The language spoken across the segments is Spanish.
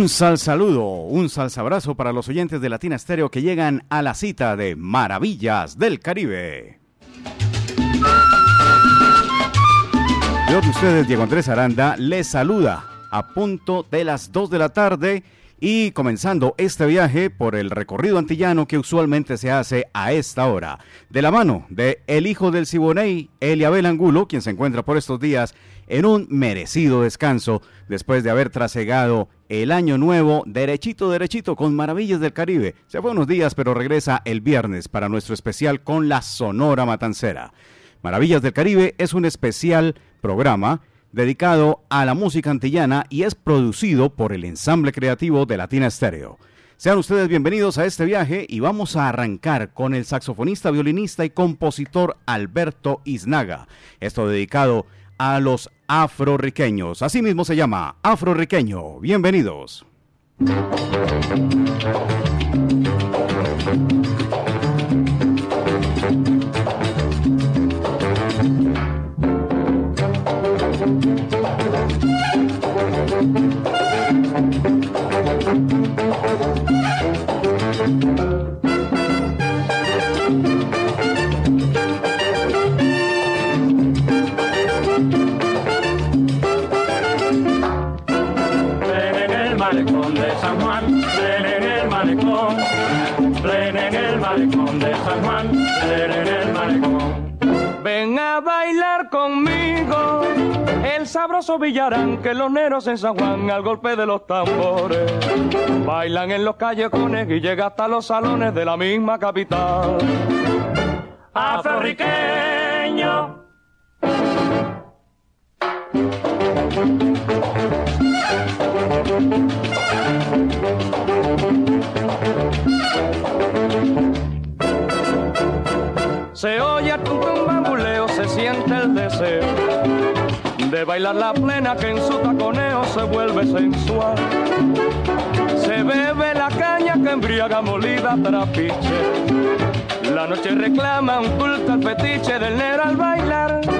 Un sal saludo, un sal abrazo para los oyentes de Latina Estéreo que llegan a la cita de Maravillas del Caribe. Yo de ustedes, Diego Andrés Aranda, les saluda a punto de las 2 de la tarde y comenzando este viaje por el recorrido antillano que usualmente se hace a esta hora, de la mano de el hijo del Siboney, Eliabel Angulo, quien se encuentra por estos días en un merecido descanso después de haber trasegado el año nuevo derechito, derechito con Maravillas del Caribe. Se fue unos días, pero regresa el viernes para nuestro especial con la Sonora Matancera. Maravillas del Caribe es un especial programa dedicado a la música antillana y es producido por el ensamble creativo de Latina Estéreo. Sean ustedes bienvenidos a este viaje y vamos a arrancar con el saxofonista, violinista y compositor Alberto Iznaga. Esto dedicado a los afroriqueños. Asimismo se llama Afroriqueño. Bienvenidos. Villarán que los neros en San Juan al golpe de los tambores bailan en los callejones y llega hasta los salones de la misma capital. Afroriqueño. Se oye el tum bambuleo, se siente el deseo de bailar la plena que en su taconeo se vuelve sensual. Se bebe la caña que embriaga molida trapiche. La noche reclama un culto al fetiche del nero al bailar.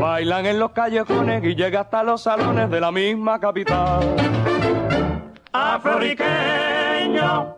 bailan en los callejones y llega hasta los salones de la misma capital. Afroriqueño.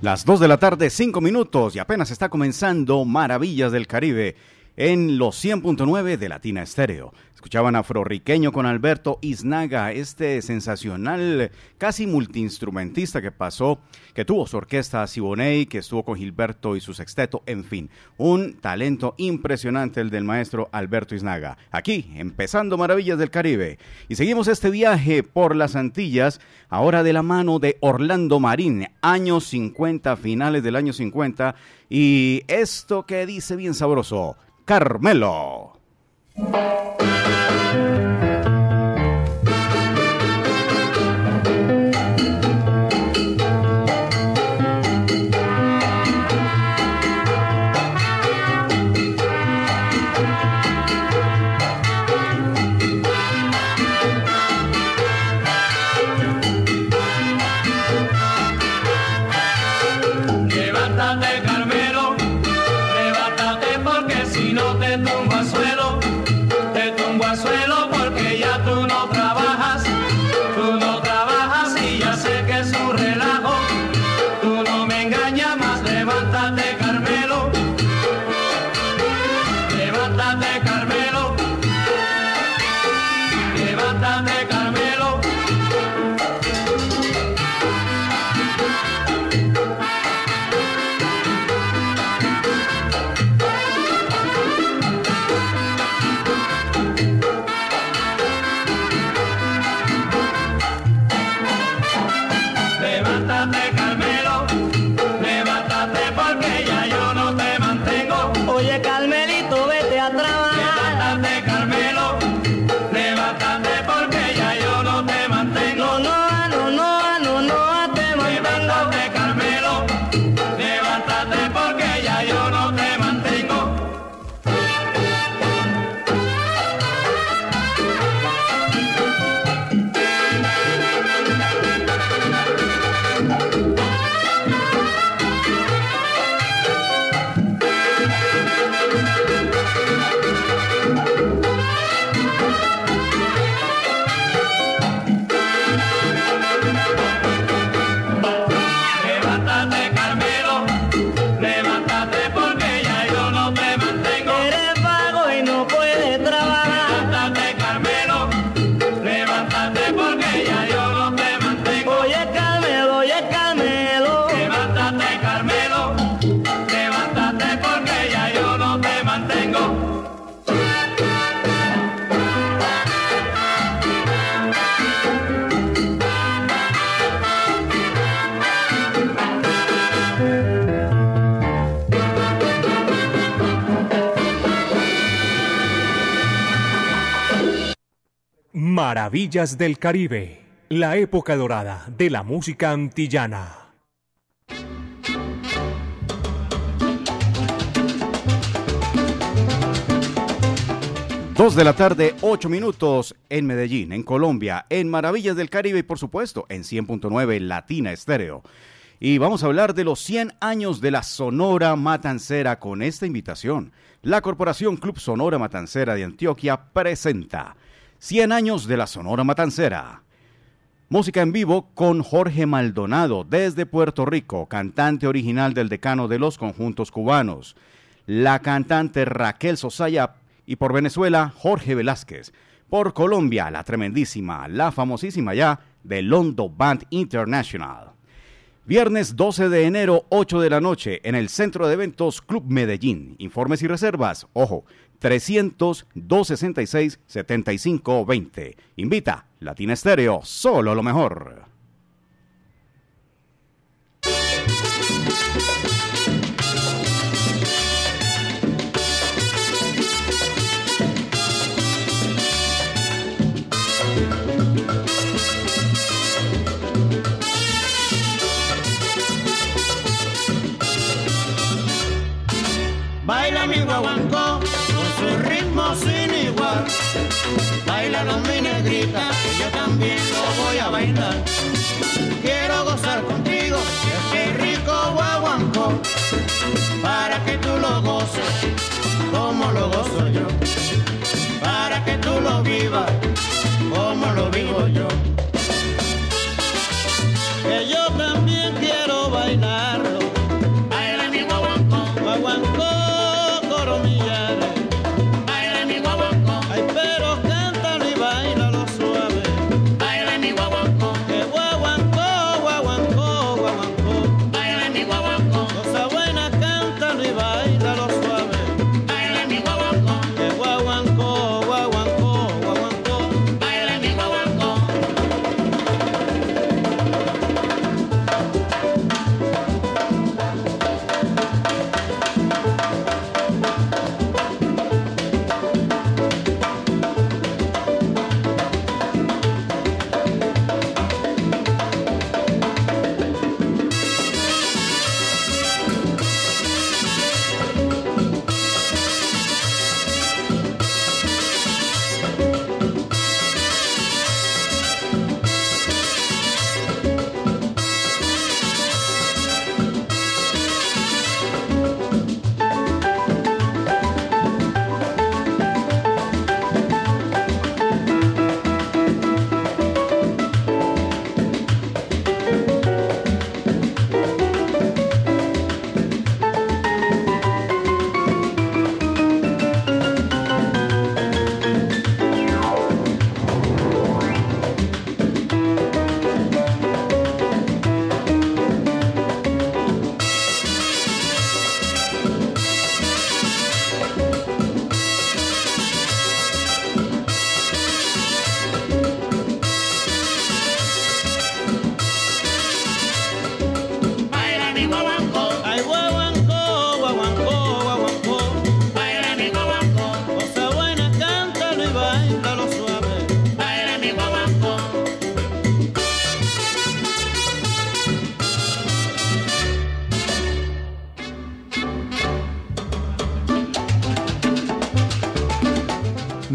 Las 2 de la tarde, 5 minutos y apenas está comenzando Maravillas del Caribe en los 100.9 de Latina Estéreo. Escuchaban afroriqueño con Alberto Iznaga, este sensacional, casi multiinstrumentista que pasó, que tuvo su orquesta Siboney, que estuvo con Gilberto y su sexteto, en fin, un talento impresionante el del maestro Alberto Iznaga. Aquí, empezando Maravillas del Caribe. Y seguimos este viaje por las Antillas, ahora de la mano de Orlando Marín, años 50, finales del año 50, y esto que dice bien sabroso, Carmelo. Maravillas del Caribe, la época dorada de la música antillana. Dos de la tarde, ocho minutos en Medellín, en Colombia, en Maravillas del Caribe y por supuesto en 100.9 Latina Estéreo. Y vamos a hablar de los 100 años de la Sonora Matancera con esta invitación. La Corporación Club Sonora Matancera de Antioquia presenta 100 años de la Sonora Matancera. Música en vivo con Jorge Maldonado desde Puerto Rico, cantante original del decano de los conjuntos cubanos. La cantante Raquel Sosaya y por Venezuela, Jorge Velázquez. Por Colombia, la tremendísima, la famosísima ya, de Londo Band International. Viernes 12 de enero, 8 de la noche, en el Centro de Eventos Club Medellín. Informes y reservas, ojo, 300-266-7520. Invita, Latina Estéreo, solo lo mejor. Lo gozo yo. Para que tú lo vivas como lo vivo yo.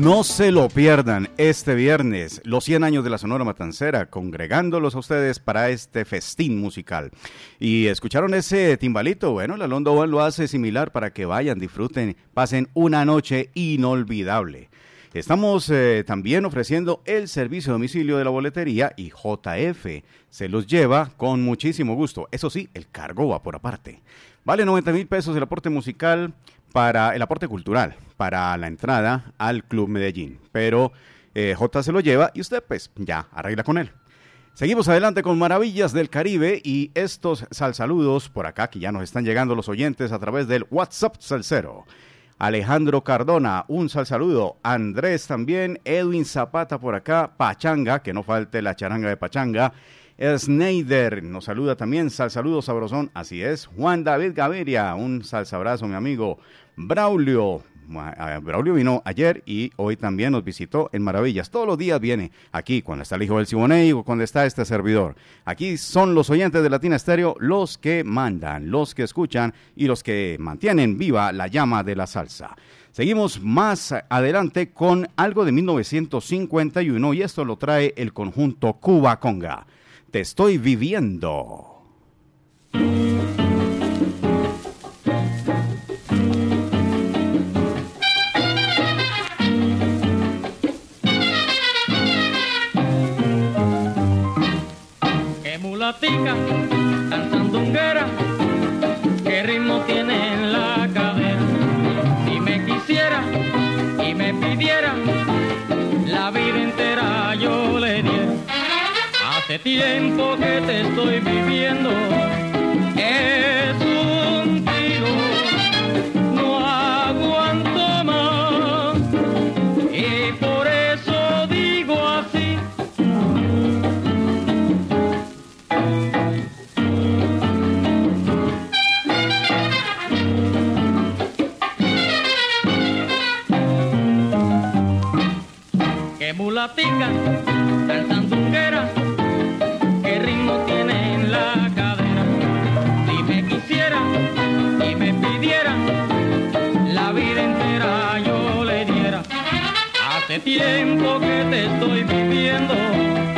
No se lo pierdan este viernes, los 100 años de la Sonora Matancera, congregándolos a ustedes para este festín musical. Y escucharon ese timbalito, bueno, la Londo One lo hace similar para que vayan, disfruten, pasen una noche inolvidable. Estamos eh, también ofreciendo el servicio domicilio de la boletería y JF se los lleva con muchísimo gusto. Eso sí, el cargo va por aparte. Vale 90 mil pesos el aporte musical para el aporte cultural, para la entrada al Club Medellín. Pero eh, J se lo lleva y usted pues ya arregla con él. Seguimos adelante con Maravillas del Caribe y estos salsaludos por acá que ya nos están llegando los oyentes a través del WhatsApp Salcero. Alejandro Cardona, un sal saludo. Andrés también, Edwin Zapata por acá, Pachanga, que no falte la charanga de Pachanga. Sneider nos saluda también, sal saludo sabrosón, así es. Juan David Gaviria, un salsabrazo mi amigo. Braulio Braulio vino ayer y hoy también nos visitó en Maravillas. Todos los días viene aquí cuando está el hijo del Siboney o cuando está este servidor. Aquí son los oyentes de Latina Estéreo los que mandan, los que escuchan y los que mantienen viva la llama de la salsa. Seguimos más adelante con algo de 1951 y esto lo trae el conjunto Cuba Conga. Te estoy viviendo. Qué mulatica, tiempo que te estoy viviendo.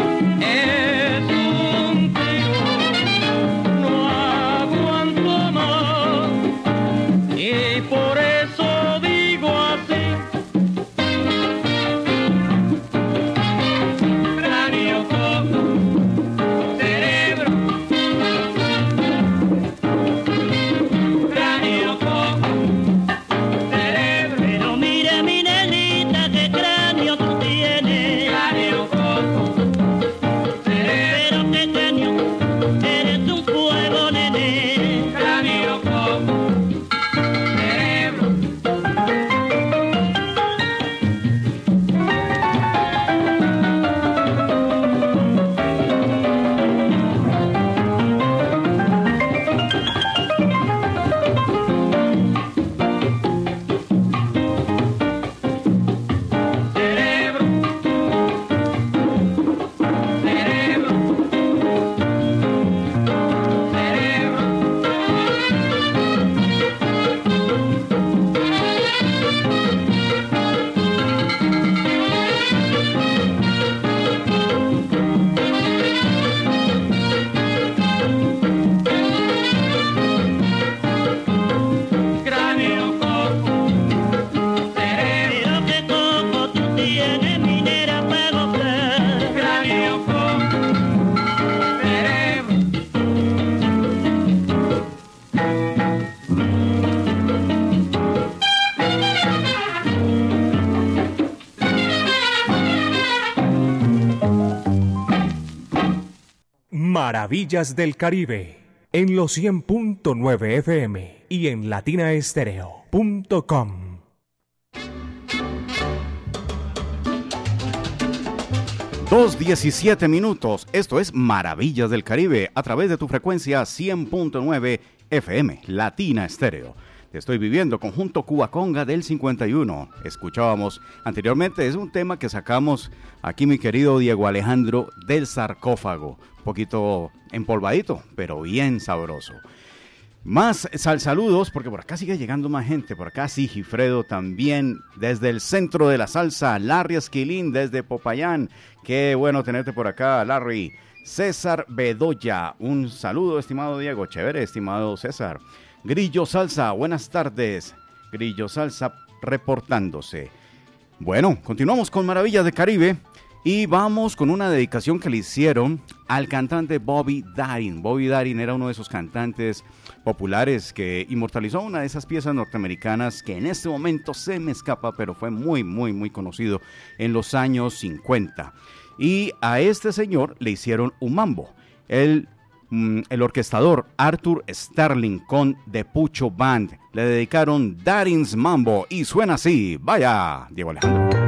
Maravillas del Caribe en los 100.9 FM y en latinaestereo.com. Dos diecisiete minutos. Esto es Maravillas del Caribe a través de tu frecuencia 100.9 FM, Latina Estéreo. Estoy viviendo conjunto Cuba Conga del 51. Escuchábamos anteriormente, es un tema que sacamos aquí mi querido Diego Alejandro del sarcófago. Un poquito empolvadito, pero bien sabroso. Más sal saludos, porque por acá sigue llegando más gente. Por acá sí, Gifredo también, desde el centro de la salsa. Larry Esquilín, desde Popayán. Qué bueno tenerte por acá, Larry. César Bedoya, un saludo, estimado Diego. Chévere, estimado César. Grillo Salsa, buenas tardes. Grillo Salsa reportándose. Bueno, continuamos con Maravillas de Caribe y vamos con una dedicación que le hicieron al cantante Bobby Darin. Bobby Darin era uno de esos cantantes populares que inmortalizó una de esas piezas norteamericanas que en este momento se me escapa, pero fue muy, muy, muy conocido en los años 50. Y a este señor le hicieron un mambo. Él el orquestador Arthur Starling con The Pucho Band le dedicaron Darin's Mambo y suena así. Vaya, Diego Alejandro.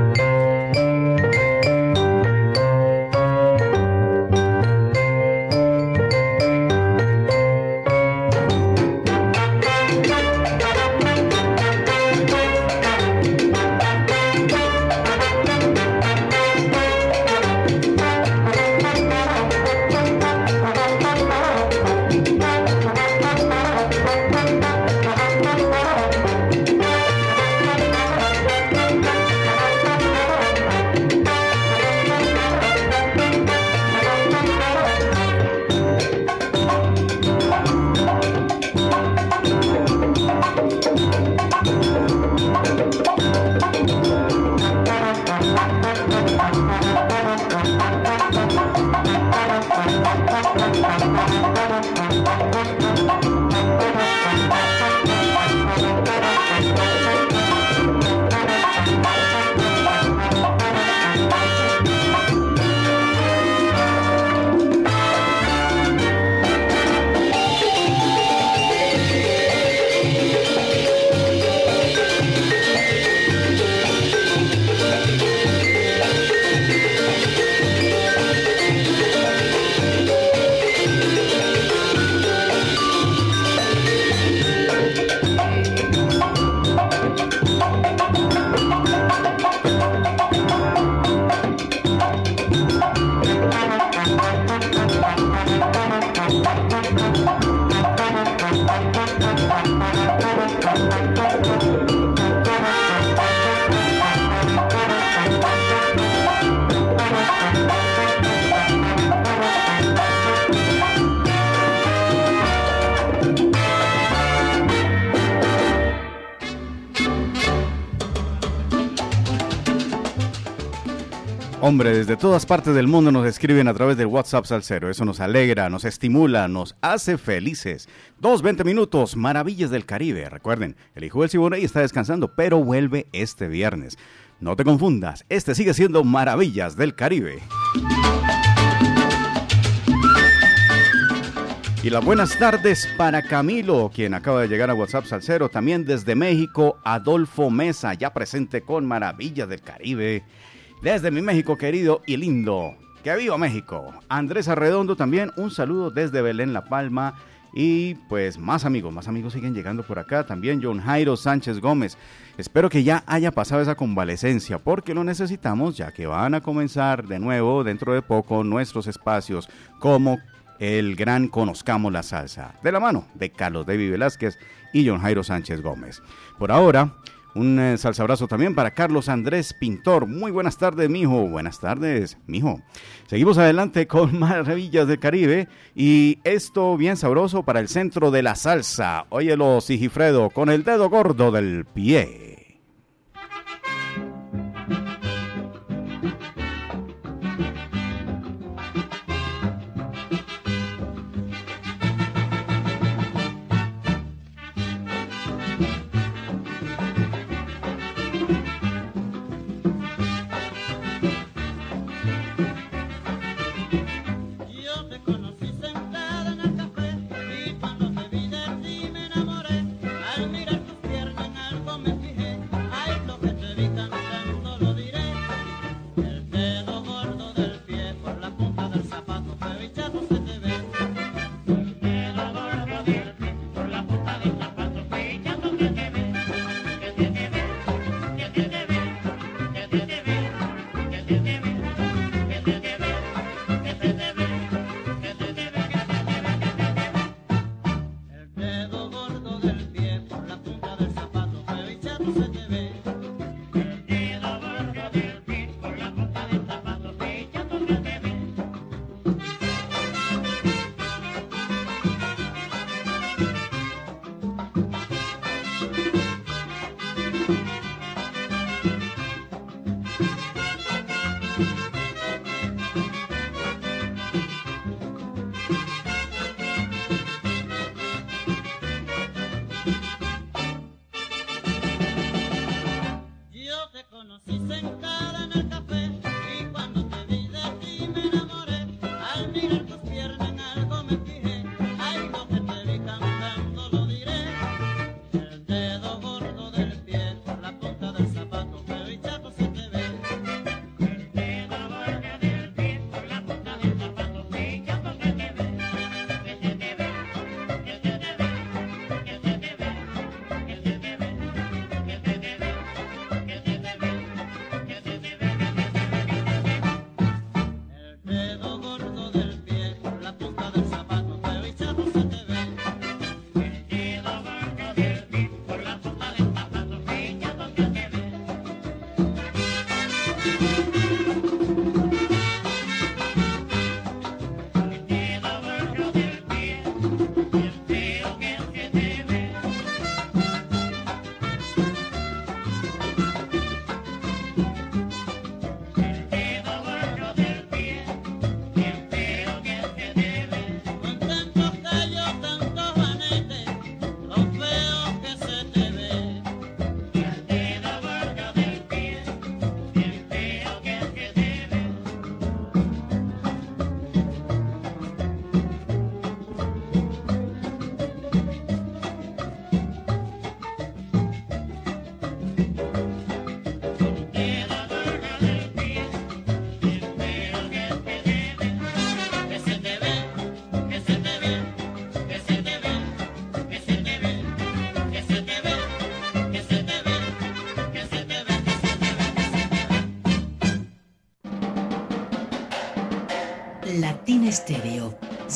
Desde todas partes del mundo nos escriben a través del WhatsApp Salcero. Eso nos alegra, nos estimula, nos hace felices. Dos, veinte minutos, maravillas del Caribe. Recuerden, el hijo del Siboney está descansando, pero vuelve este viernes. No te confundas, este sigue siendo Maravillas del Caribe. Y las buenas tardes para Camilo, quien acaba de llegar a WhatsApp Salcero. También desde México, Adolfo Mesa, ya presente con Maravillas del Caribe. Desde mi México querido y lindo. Que viva México. Andrés Arredondo también, un saludo desde Belén La Palma. Y pues más amigos, más amigos siguen llegando por acá. También John Jairo Sánchez Gómez. Espero que ya haya pasado esa convalecencia porque lo necesitamos ya que van a comenzar de nuevo dentro de poco nuestros espacios como el gran Conozcamos la Salsa. De la mano de Carlos David Velázquez y John Jairo Sánchez Gómez. Por ahora, un eh, salsa abrazo también para Carlos Andrés Pintor. Muy buenas tardes, mijo. Buenas tardes, mijo. Seguimos adelante con Maravillas del Caribe y esto bien sabroso para el centro de la salsa. Óyelo, Sigifredo, con el dedo gordo del pie.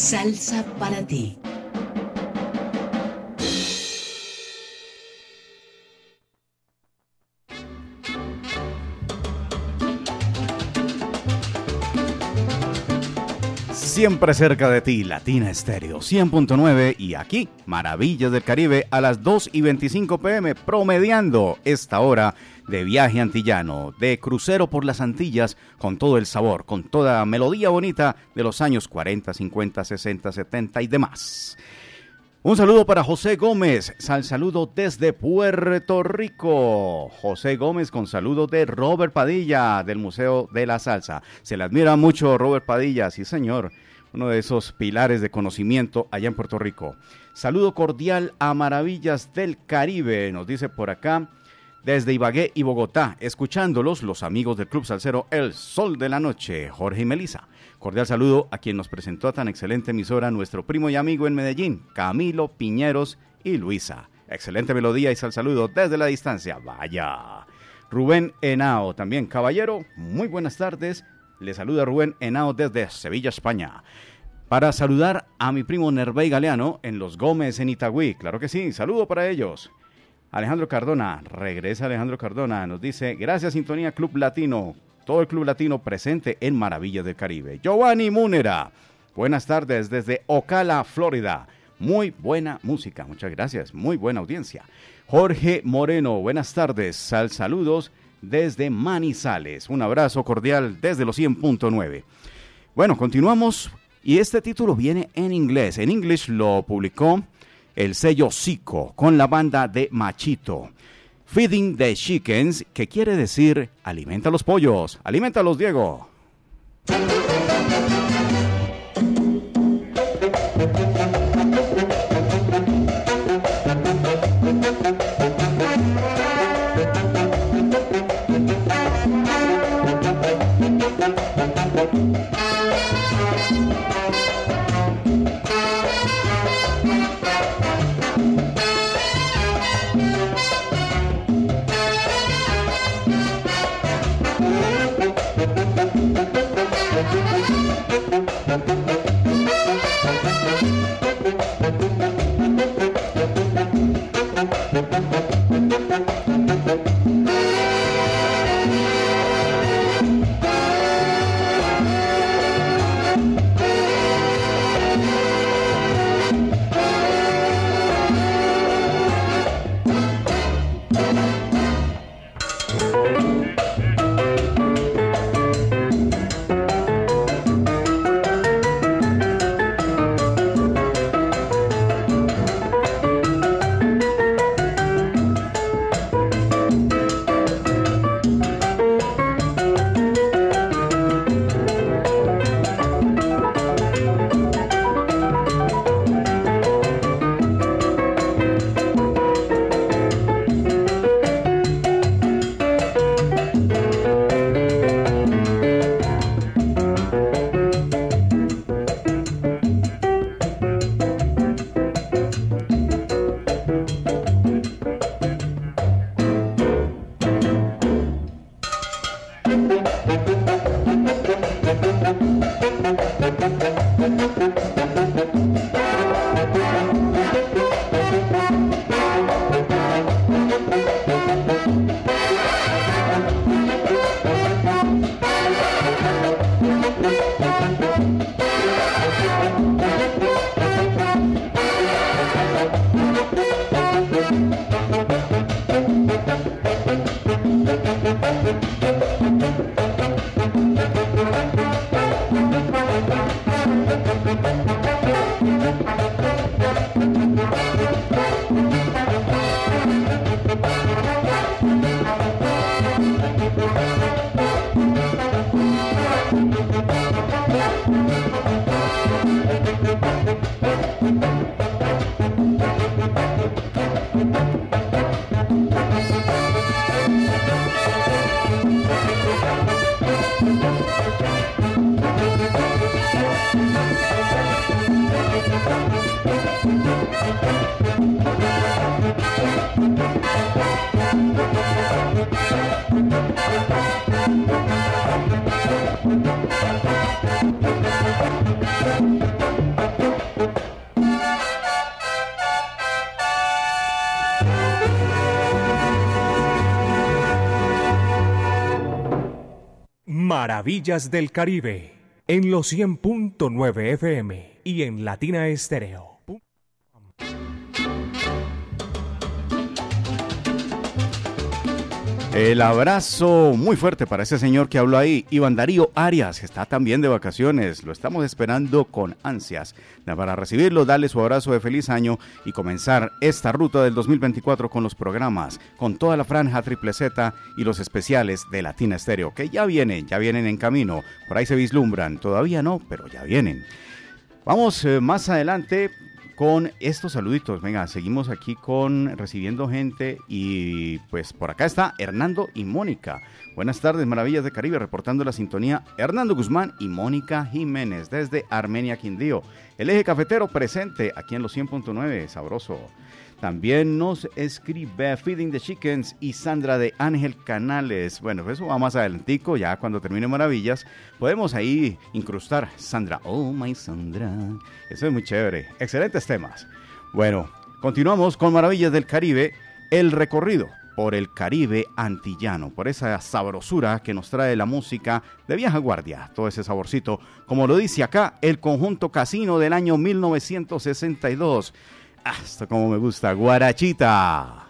Salsa para ti. Siempre cerca de ti, Latina Estéreo 100.9 y aquí, Maravillas del Caribe a las 2 y 25 pm, promediando esta hora de viaje antillano, de crucero por las Antillas, con todo el sabor, con toda melodía bonita de los años 40, 50, 60, 70 y demás. Un saludo para José Gómez, sal saludo desde Puerto Rico. José Gómez con saludo de Robert Padilla del Museo de la Salsa. Se le admira mucho Robert Padilla, sí señor uno de esos pilares de conocimiento allá en Puerto Rico. Saludo cordial a Maravillas del Caribe, nos dice por acá, desde Ibagué y Bogotá, escuchándolos los amigos del Club Salcero El Sol de la Noche, Jorge y Melisa. Cordial saludo a quien nos presentó a tan excelente emisora, nuestro primo y amigo en Medellín, Camilo Piñeros y Luisa. Excelente melodía y sal saludo desde la distancia. Vaya. Rubén Henao, también caballero, muy buenas tardes. Le saluda Rubén Henao desde Sevilla, España para saludar a mi primo Nervey Galeano en Los Gómez en Itagüí. Claro que sí, saludo para ellos. Alejandro Cardona, regresa Alejandro Cardona, nos dice, gracias Sintonía Club Latino, todo el Club Latino presente en Maravillas del Caribe. Giovanni Múnera, buenas tardes desde Ocala, Florida. Muy buena música, muchas gracias, muy buena audiencia. Jorge Moreno, buenas tardes, sal saludos desde Manizales. Un abrazo cordial desde los 100.9. Bueno, continuamos y este título viene en inglés. En inglés lo publicó el sello Zico con la banda de Machito. Feeding the Chickens, que quiere decir alimenta los pollos. Alimentalos, Diego. Maravillas del Caribe. en los 100.9 FM y en Latina Estéreo. El abrazo muy fuerte para ese señor que habló ahí, Iván Darío Arias, está también de vacaciones, lo estamos esperando con ansias. Para recibirlo, darle su abrazo de feliz año y comenzar esta ruta del 2024 con los programas, con toda la franja triple Z y los especiales de Latina Estéreo, que ya vienen, ya vienen en camino, por ahí se vislumbran, todavía no, pero ya vienen. Vamos eh, más adelante con estos saluditos. Venga, seguimos aquí con recibiendo gente y pues por acá está Hernando y Mónica. Buenas tardes, Maravillas de Caribe, reportando la sintonía Hernando Guzmán y Mónica Jiménez desde Armenia, Quindío. El eje cafetero presente aquí en los 100.9, sabroso. También nos escribe Feeding the Chickens y Sandra de Ángel Canales. Bueno, eso va más adelantico, ya cuando termine Maravillas. Podemos ahí incrustar Sandra. Oh, my Sandra. Eso es muy chévere. Excelentes temas. Bueno, continuamos con Maravillas del Caribe, el recorrido por el Caribe antillano, por esa sabrosura que nos trae la música de vieja guardia, todo ese saborcito, como lo dice acá el conjunto casino del año 1962. Hasta como me gusta, guarachita.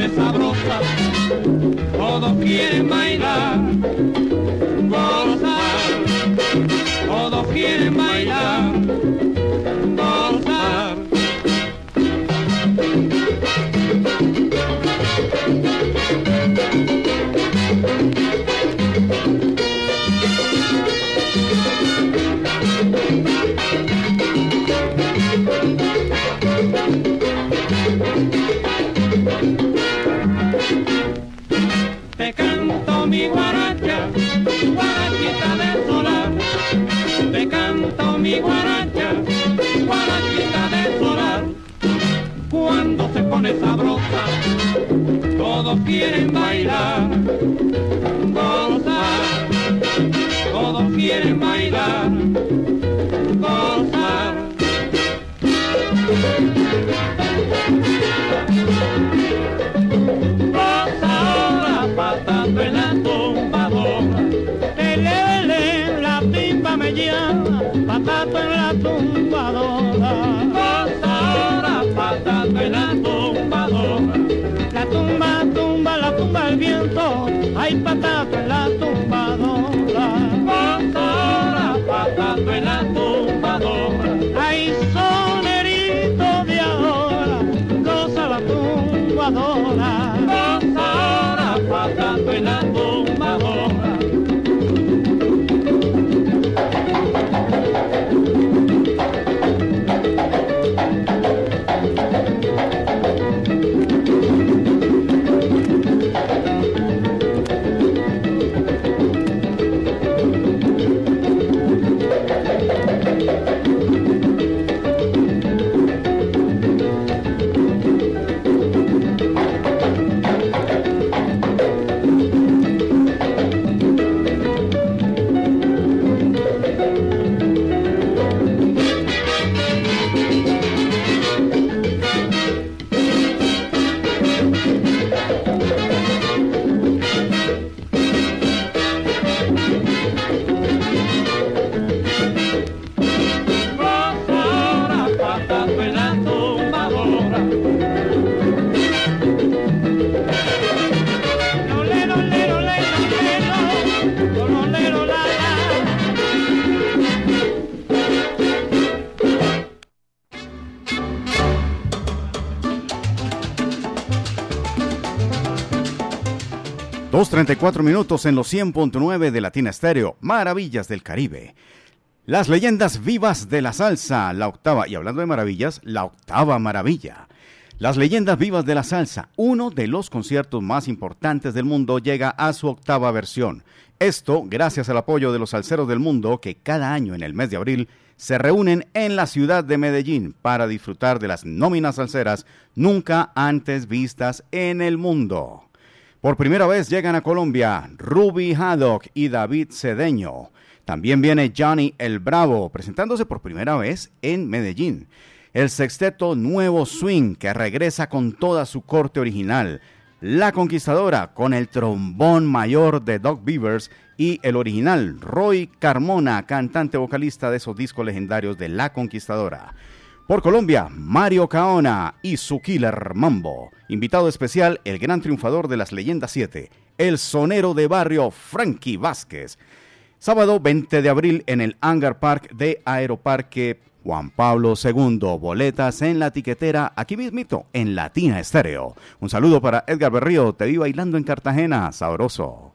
Cuando se pone sabrosa, todos quieren bailar, gozar, todos quieren bailar, todos quieren bailar, gozar. Todos quieren bailar, hay patato en la tumbadora. ahora patando en la tumbadora. Hay sonerito de ahora, goza la tumbadora. 2.34 minutos en los 100.9 de Latina Estéreo, Maravillas del Caribe. Las leyendas vivas de la salsa, la octava, y hablando de maravillas, la octava maravilla. Las leyendas vivas de la salsa, uno de los conciertos más importantes del mundo, llega a su octava versión. Esto gracias al apoyo de los salseros del mundo que cada año en el mes de abril se reúnen en la ciudad de Medellín para disfrutar de las nóminas salseras nunca antes vistas en el mundo. Por primera vez llegan a Colombia Ruby Haddock y David Cedeño. También viene Johnny el Bravo, presentándose por primera vez en Medellín el sexteto Nuevo Swing, que regresa con toda su corte original, La Conquistadora, con el trombón mayor de Doc Beavers y el original Roy Carmona, cantante vocalista de esos discos legendarios de La Conquistadora. Por Colombia, Mario Caona y su Killer Mambo. Invitado especial, el gran triunfador de las leyendas 7, el sonero de barrio Frankie Vázquez. Sábado 20 de abril en el Hangar Park de Aeroparque Juan Pablo II, boletas en la tiquetera, aquí mismito, en Latina Estéreo. Un saludo para Edgar Berrío, te vi bailando en Cartagena, sabroso.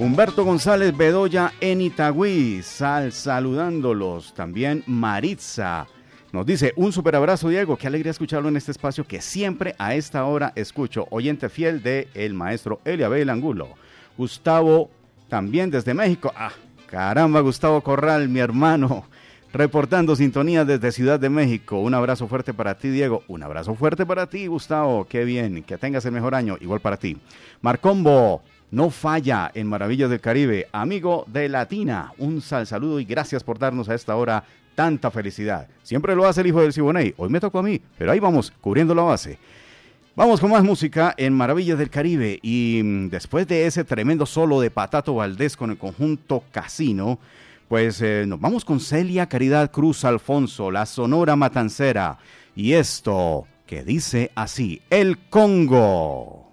Humberto González Bedoya en Itagüí, sal saludándolos. También Maritza nos dice un super abrazo, Diego. Qué alegría escucharlo en este espacio que siempre a esta hora escucho. Oyente fiel de el maestro Eliabel Angulo. Gustavo, también desde México. Ah, caramba, Gustavo Corral, mi hermano, reportando sintonía desde Ciudad de México. Un abrazo fuerte para ti, Diego. Un abrazo fuerte para ti, Gustavo. Qué bien, que tengas el mejor año. Igual para ti. Marcombo, no falla en Maravillas del Caribe. Amigo de Latina, un sal saludo y gracias por darnos a esta hora tanta felicidad. Siempre lo hace el hijo del Siboney. Hoy me tocó a mí, pero ahí vamos, cubriendo la base. Vamos con más música en Maravillas del Caribe y mm, después de ese tremendo solo de Patato Valdés con el conjunto Casino, pues eh, nos vamos con Celia Caridad Cruz Alfonso, la Sonora Matancera y esto que dice así, el Congo.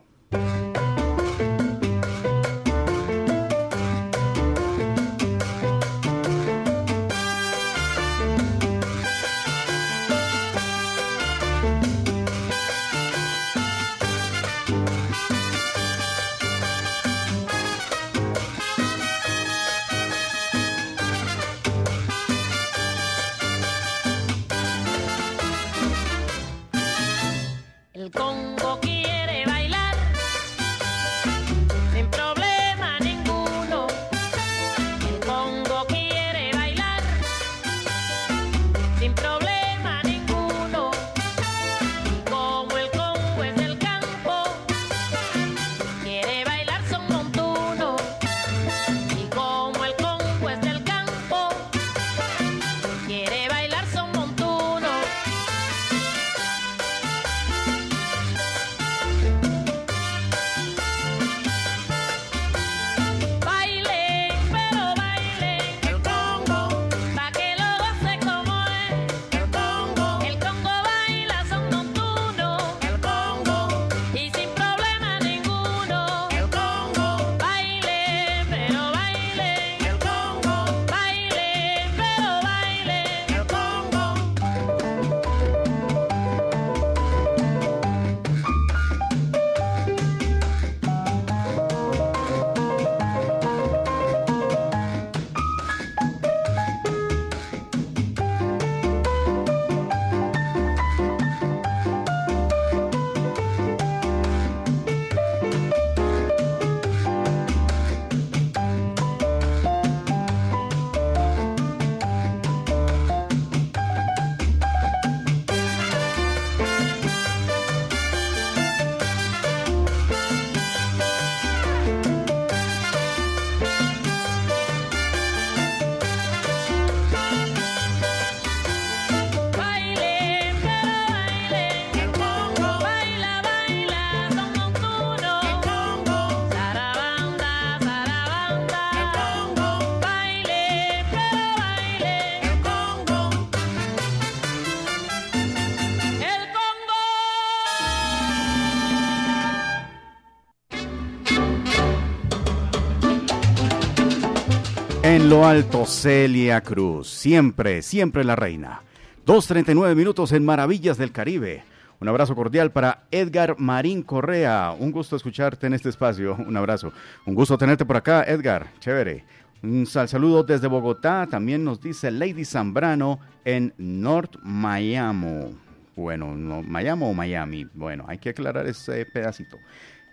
Lo alto, Celia Cruz, siempre, siempre la reina. 2.39 minutos en Maravillas del Caribe. Un abrazo cordial para Edgar Marín Correa. Un gusto escucharte en este espacio. Un abrazo. Un gusto tenerte por acá, Edgar. Chévere. Un sal saludo desde Bogotá. También nos dice Lady Zambrano en North Miami. Bueno, no, Miami o Miami. Bueno, hay que aclarar ese pedacito.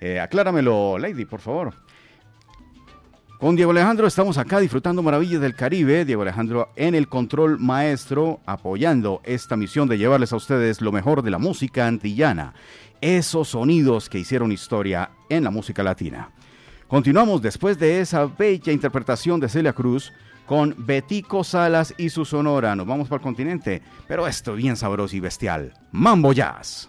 Eh, acláramelo, Lady, por favor. Con Diego Alejandro estamos acá disfrutando maravillas del Caribe. Diego Alejandro en el control maestro, apoyando esta misión de llevarles a ustedes lo mejor de la música antillana. Esos sonidos que hicieron historia en la música latina. Continuamos después de esa bella interpretación de Celia Cruz con Betico Salas y su sonora. Nos vamos para el continente, pero esto bien sabroso y bestial. Mambo Jazz.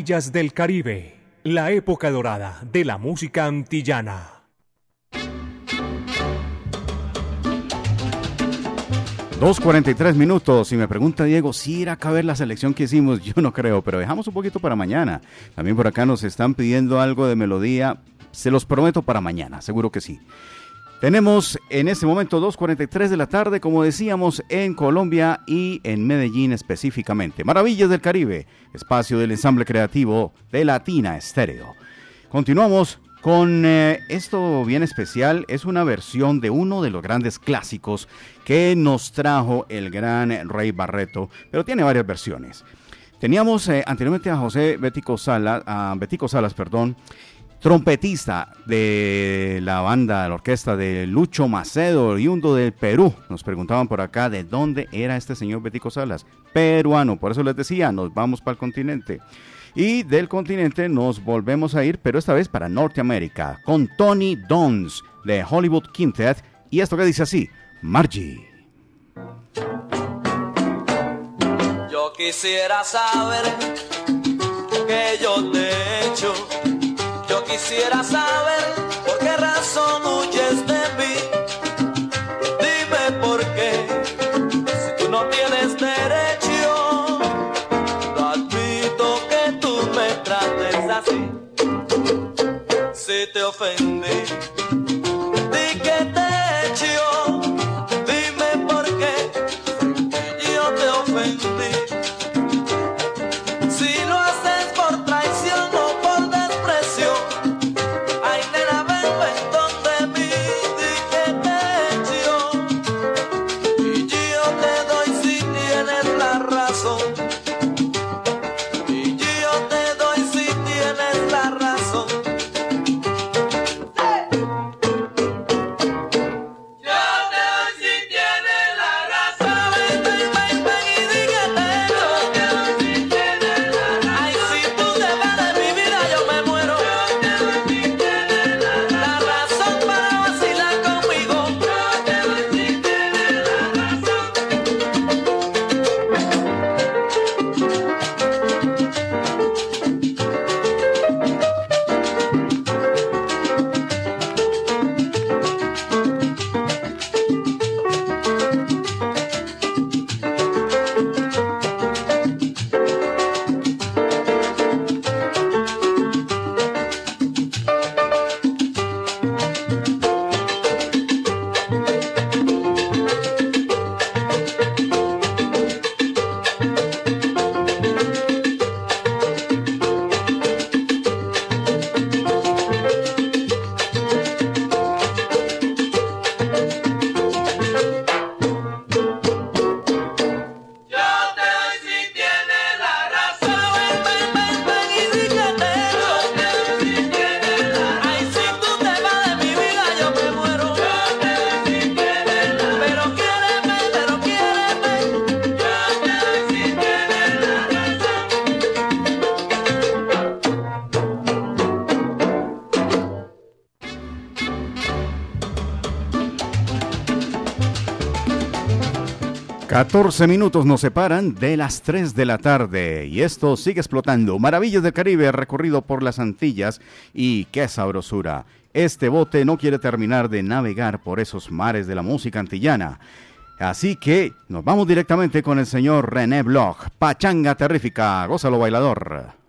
Maravillas del Caribe, la época dorada de la música antillana. Dos cuarenta y tres minutos. Y me pregunta Diego, si irá a caber la selección que hicimos, yo no creo, pero dejamos un poquito para mañana. También por acá nos están pidiendo algo de melodía. Se los prometo para mañana, seguro que sí. Tenemos en este momento 2.43 de la tarde, como decíamos, en Colombia y en Medellín específicamente. Maravillas del Caribe, espacio del ensamble creativo de Latina Estéreo. Continuamos con eh, esto bien especial, es una versión de uno de los grandes clásicos que nos trajo el gran Rey Barreto, pero tiene varias versiones. Teníamos eh, anteriormente a José Betico Salas, a Betico Salas, perdón, trompetista de la banda, la orquesta de Lucho Macedo, oriundo del Perú. Nos preguntaban por acá de dónde era este señor Betico Salas. Peruano, por eso les decía, nos vamos para el continente. Y del continente nos volvemos a ir, pero esta vez para Norteamérica, con Tony Dons de Hollywood Quintet. Y esto que dice así, Margie. Yo quisiera saber que yo te he quisiera saber por qué razón huyes 14 minutos nos separan de las 3 de la tarde y esto sigue explotando. Maravillas del Caribe recorrido por las Antillas y qué sabrosura. Este bote no quiere terminar de navegar por esos mares de la música antillana. Así que nos vamos directamente con el señor René Bloch. Pachanga terrífica, gózalo bailador.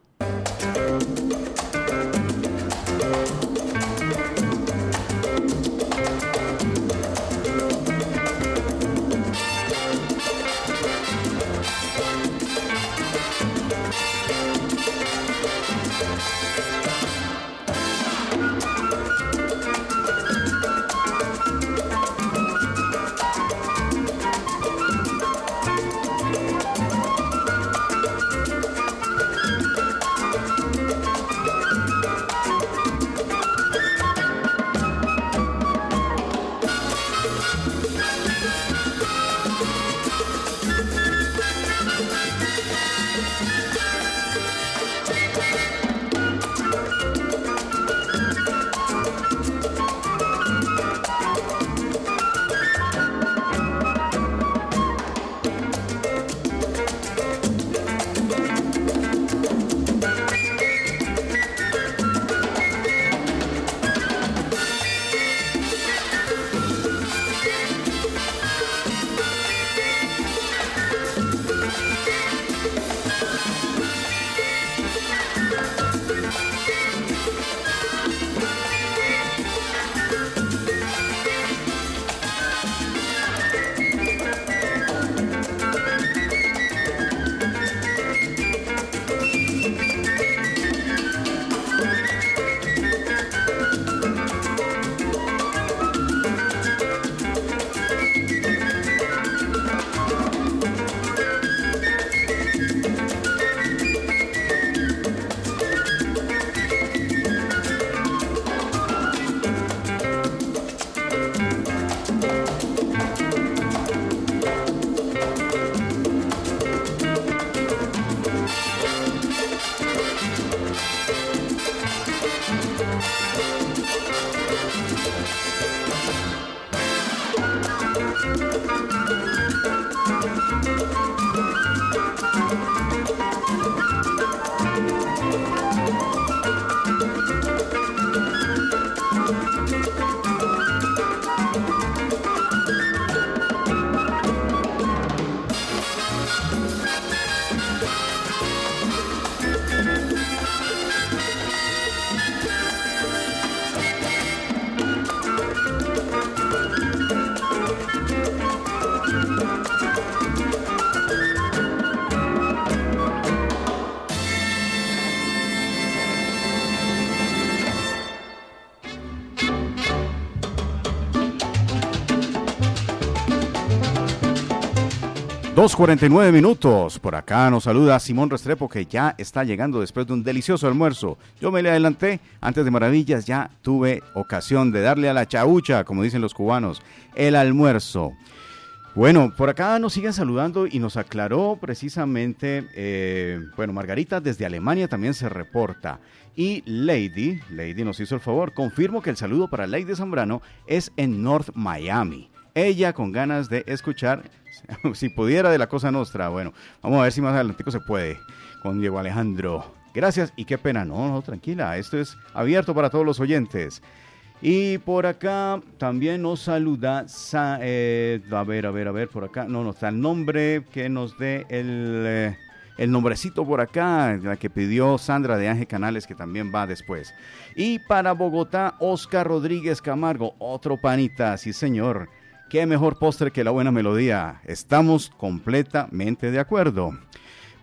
2.49 minutos. Por acá nos saluda Simón Restrepo que ya está llegando después de un delicioso almuerzo. Yo me le adelanté, antes de Maravillas ya tuve ocasión de darle a la chaucha, como dicen los cubanos, el almuerzo. Bueno, por acá nos siguen saludando y nos aclaró precisamente, eh, bueno, Margarita desde Alemania también se reporta. Y Lady, Lady nos hizo el favor, confirmo que el saludo para Lady Zambrano es en North Miami. Ella con ganas de escuchar si pudiera de la cosa nuestra, bueno, vamos a ver si más adelante se puede con Diego Alejandro. Gracias y qué pena, no, no, tranquila, esto es abierto para todos los oyentes. Y por acá también nos saluda, eh, a ver, a ver, a ver, por acá, no, no está el nombre que nos dé el, eh, el nombrecito por acá, la que pidió Sandra de Ángel Canales, que también va después. Y para Bogotá, Oscar Rodríguez Camargo, otro panita, sí señor. Qué mejor postre que la buena melodía. Estamos completamente de acuerdo.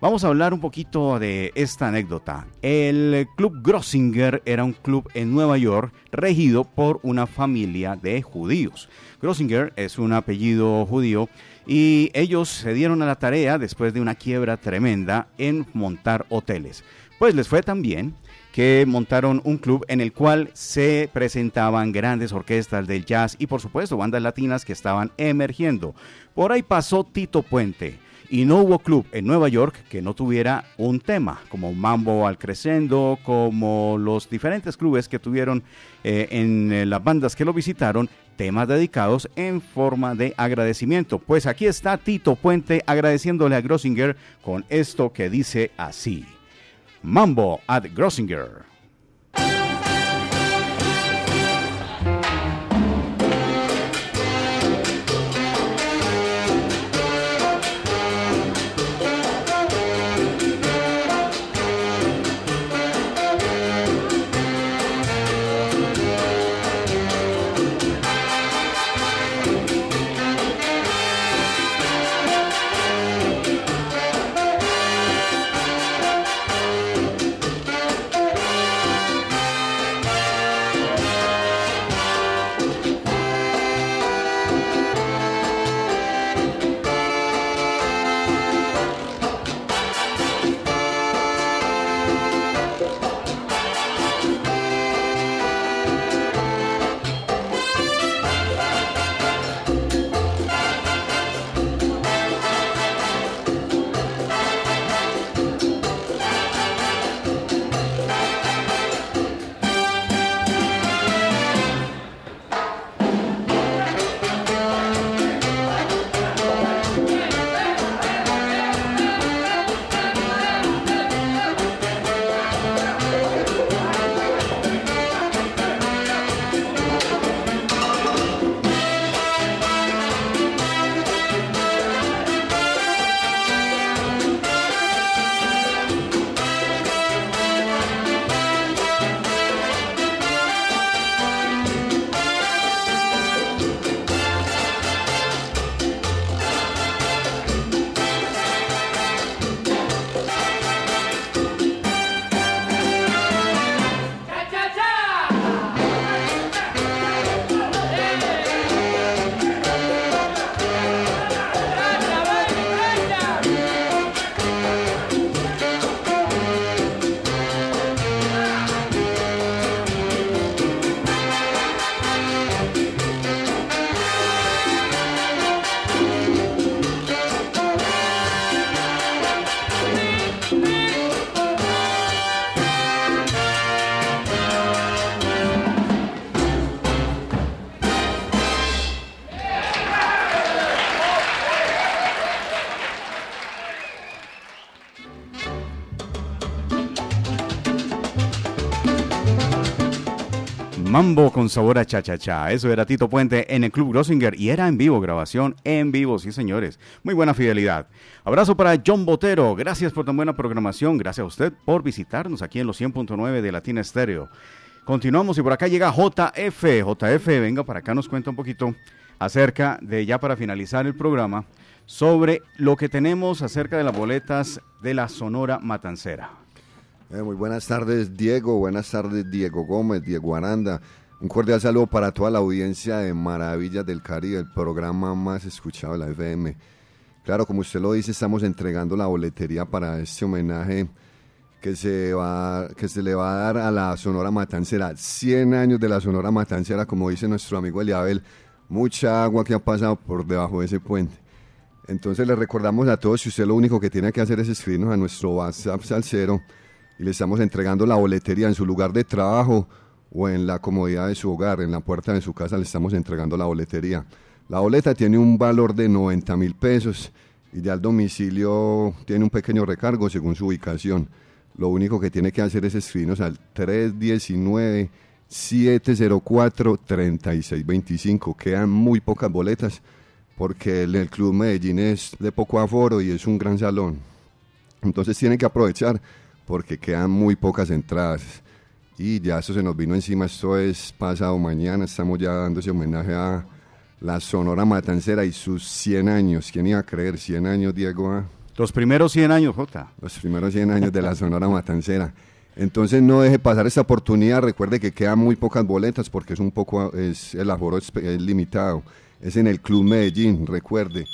Vamos a hablar un poquito de esta anécdota. El Club Grossinger era un club en Nueva York regido por una familia de judíos. Grossinger es un apellido judío y ellos se dieron a la tarea, después de una quiebra tremenda, en montar hoteles. Pues les fue tan bien que montaron un club en el cual se presentaban grandes orquestas del jazz y por supuesto bandas latinas que estaban emergiendo. Por ahí pasó Tito Puente y no hubo club en Nueva York que no tuviera un tema, como Mambo al Crescendo, como los diferentes clubes que tuvieron eh, en eh, las bandas que lo visitaron, temas dedicados en forma de agradecimiento. Pues aquí está Tito Puente agradeciéndole a Grossinger con esto que dice así. Mambo at Grossinger. Con sabor a cha-cha-cha. Eso era Tito Puente en el Club Grossinger y era en vivo, grabación en vivo, sí señores. Muy buena fidelidad. Abrazo para John Botero. Gracias por tan buena programación. Gracias a usted por visitarnos aquí en los 100.9 de Latina Estéreo. Continuamos y por acá llega JF. JF, venga, para acá nos cuenta un poquito acerca de, ya para finalizar el programa, sobre lo que tenemos acerca de las boletas de la Sonora Matancera. Eh, muy buenas tardes, Diego. Buenas tardes, Diego Gómez, Diego Aranda. Un cordial saludo para toda la audiencia de Maravillas del Caribe, el programa más escuchado de la FM. Claro, como usted lo dice, estamos entregando la boletería para este homenaje que se, va, que se le va a dar a la Sonora Matancera. 100 años de la Sonora Matancera, como dice nuestro amigo Eliabel. Mucha agua que ha pasado por debajo de ese puente. Entonces le recordamos a todos, si usted lo único que tiene que hacer es escribirnos a nuestro WhatsApp Salcero y le estamos entregando la boletería en su lugar de trabajo o en la comodidad de su hogar, en la puerta de su casa le estamos entregando la boletería. La boleta tiene un valor de 90 mil pesos y ya al domicilio tiene un pequeño recargo según su ubicación. Lo único que tiene que hacer es escribirnos al 319 704 3625. Quedan muy pocas boletas porque el, el Club Medellín es de poco aforo y es un gran salón. Entonces tienen que aprovechar porque quedan muy pocas entradas. Y ya eso se nos vino encima, esto es pasado mañana, estamos ya dando ese homenaje a la Sonora Matancera y sus 100 años. ¿Quién iba a creer? 100 años, Diego. ¿ah? Los primeros 100 años, Jota. Los primeros 100 años de la Sonora Matancera. Entonces no deje pasar esta oportunidad, recuerde que quedan muy pocas boletas porque es un poco, es, el aforo es, es limitado. Es en el Club Medellín, recuerde.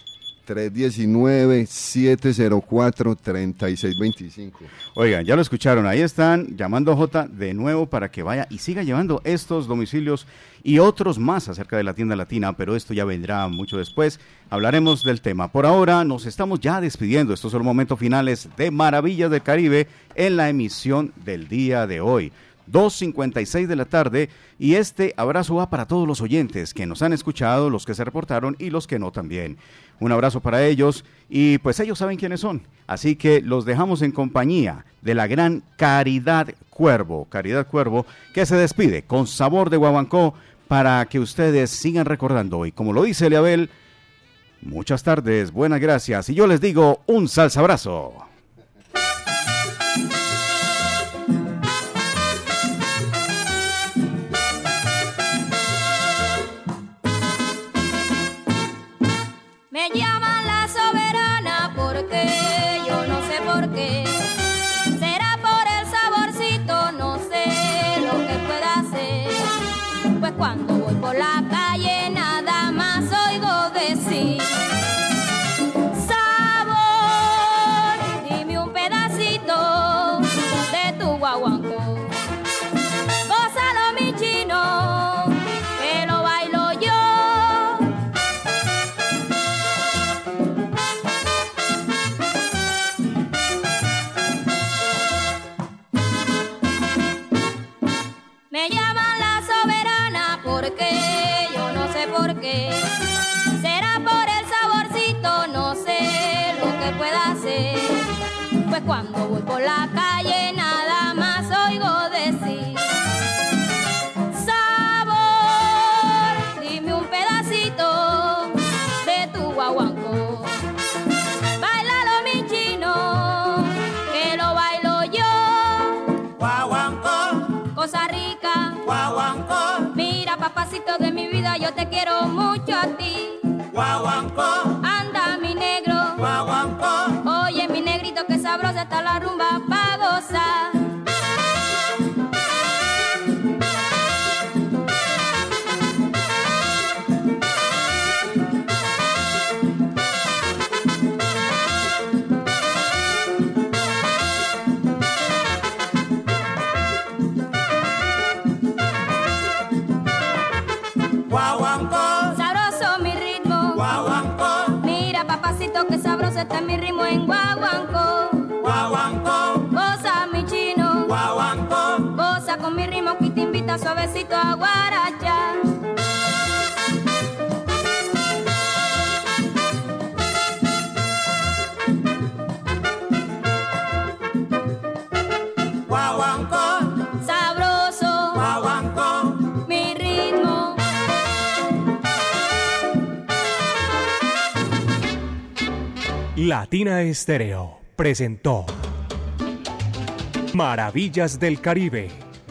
319-704-3625. Oigan, ya lo escucharon, ahí están llamando a J de nuevo para que vaya y siga llevando estos domicilios y otros más acerca de la tienda latina, pero esto ya vendrá mucho después. Hablaremos del tema. Por ahora nos estamos ya despidiendo. Estos son los momentos finales de Maravillas del Caribe en la emisión del día de hoy. 2.56 de la tarde y este abrazo va para todos los oyentes que nos han escuchado, los que se reportaron y los que no también. Un abrazo para ellos y pues ellos saben quiénes son. Así que los dejamos en compañía de la gran Caridad Cuervo, Caridad Cuervo, que se despide con sabor de Guabancó para que ustedes sigan recordando. Y como lo dice Leabel, muchas tardes, buenas gracias y yo les digo un salsa abrazo. Cuando voy por la calle nada más oigo decir sabor, dime un pedacito de tu guaguanco. Bailalo mi chino, que lo bailo yo. Guaguanco, cosa rica. Guaguanco, mira papacito de mi vida, yo te quiero mucho a ti. Guaguanco, está la rumba pa' gozar. Sabroso mi ritmo. Guaguanco, mira papacito que sabroso está mi ritmo en guaguanco. Suavecito a guaracha. Guaguanco, sabroso, guaguanco, mi ritmo. Latina Estéreo presentó Maravillas del Caribe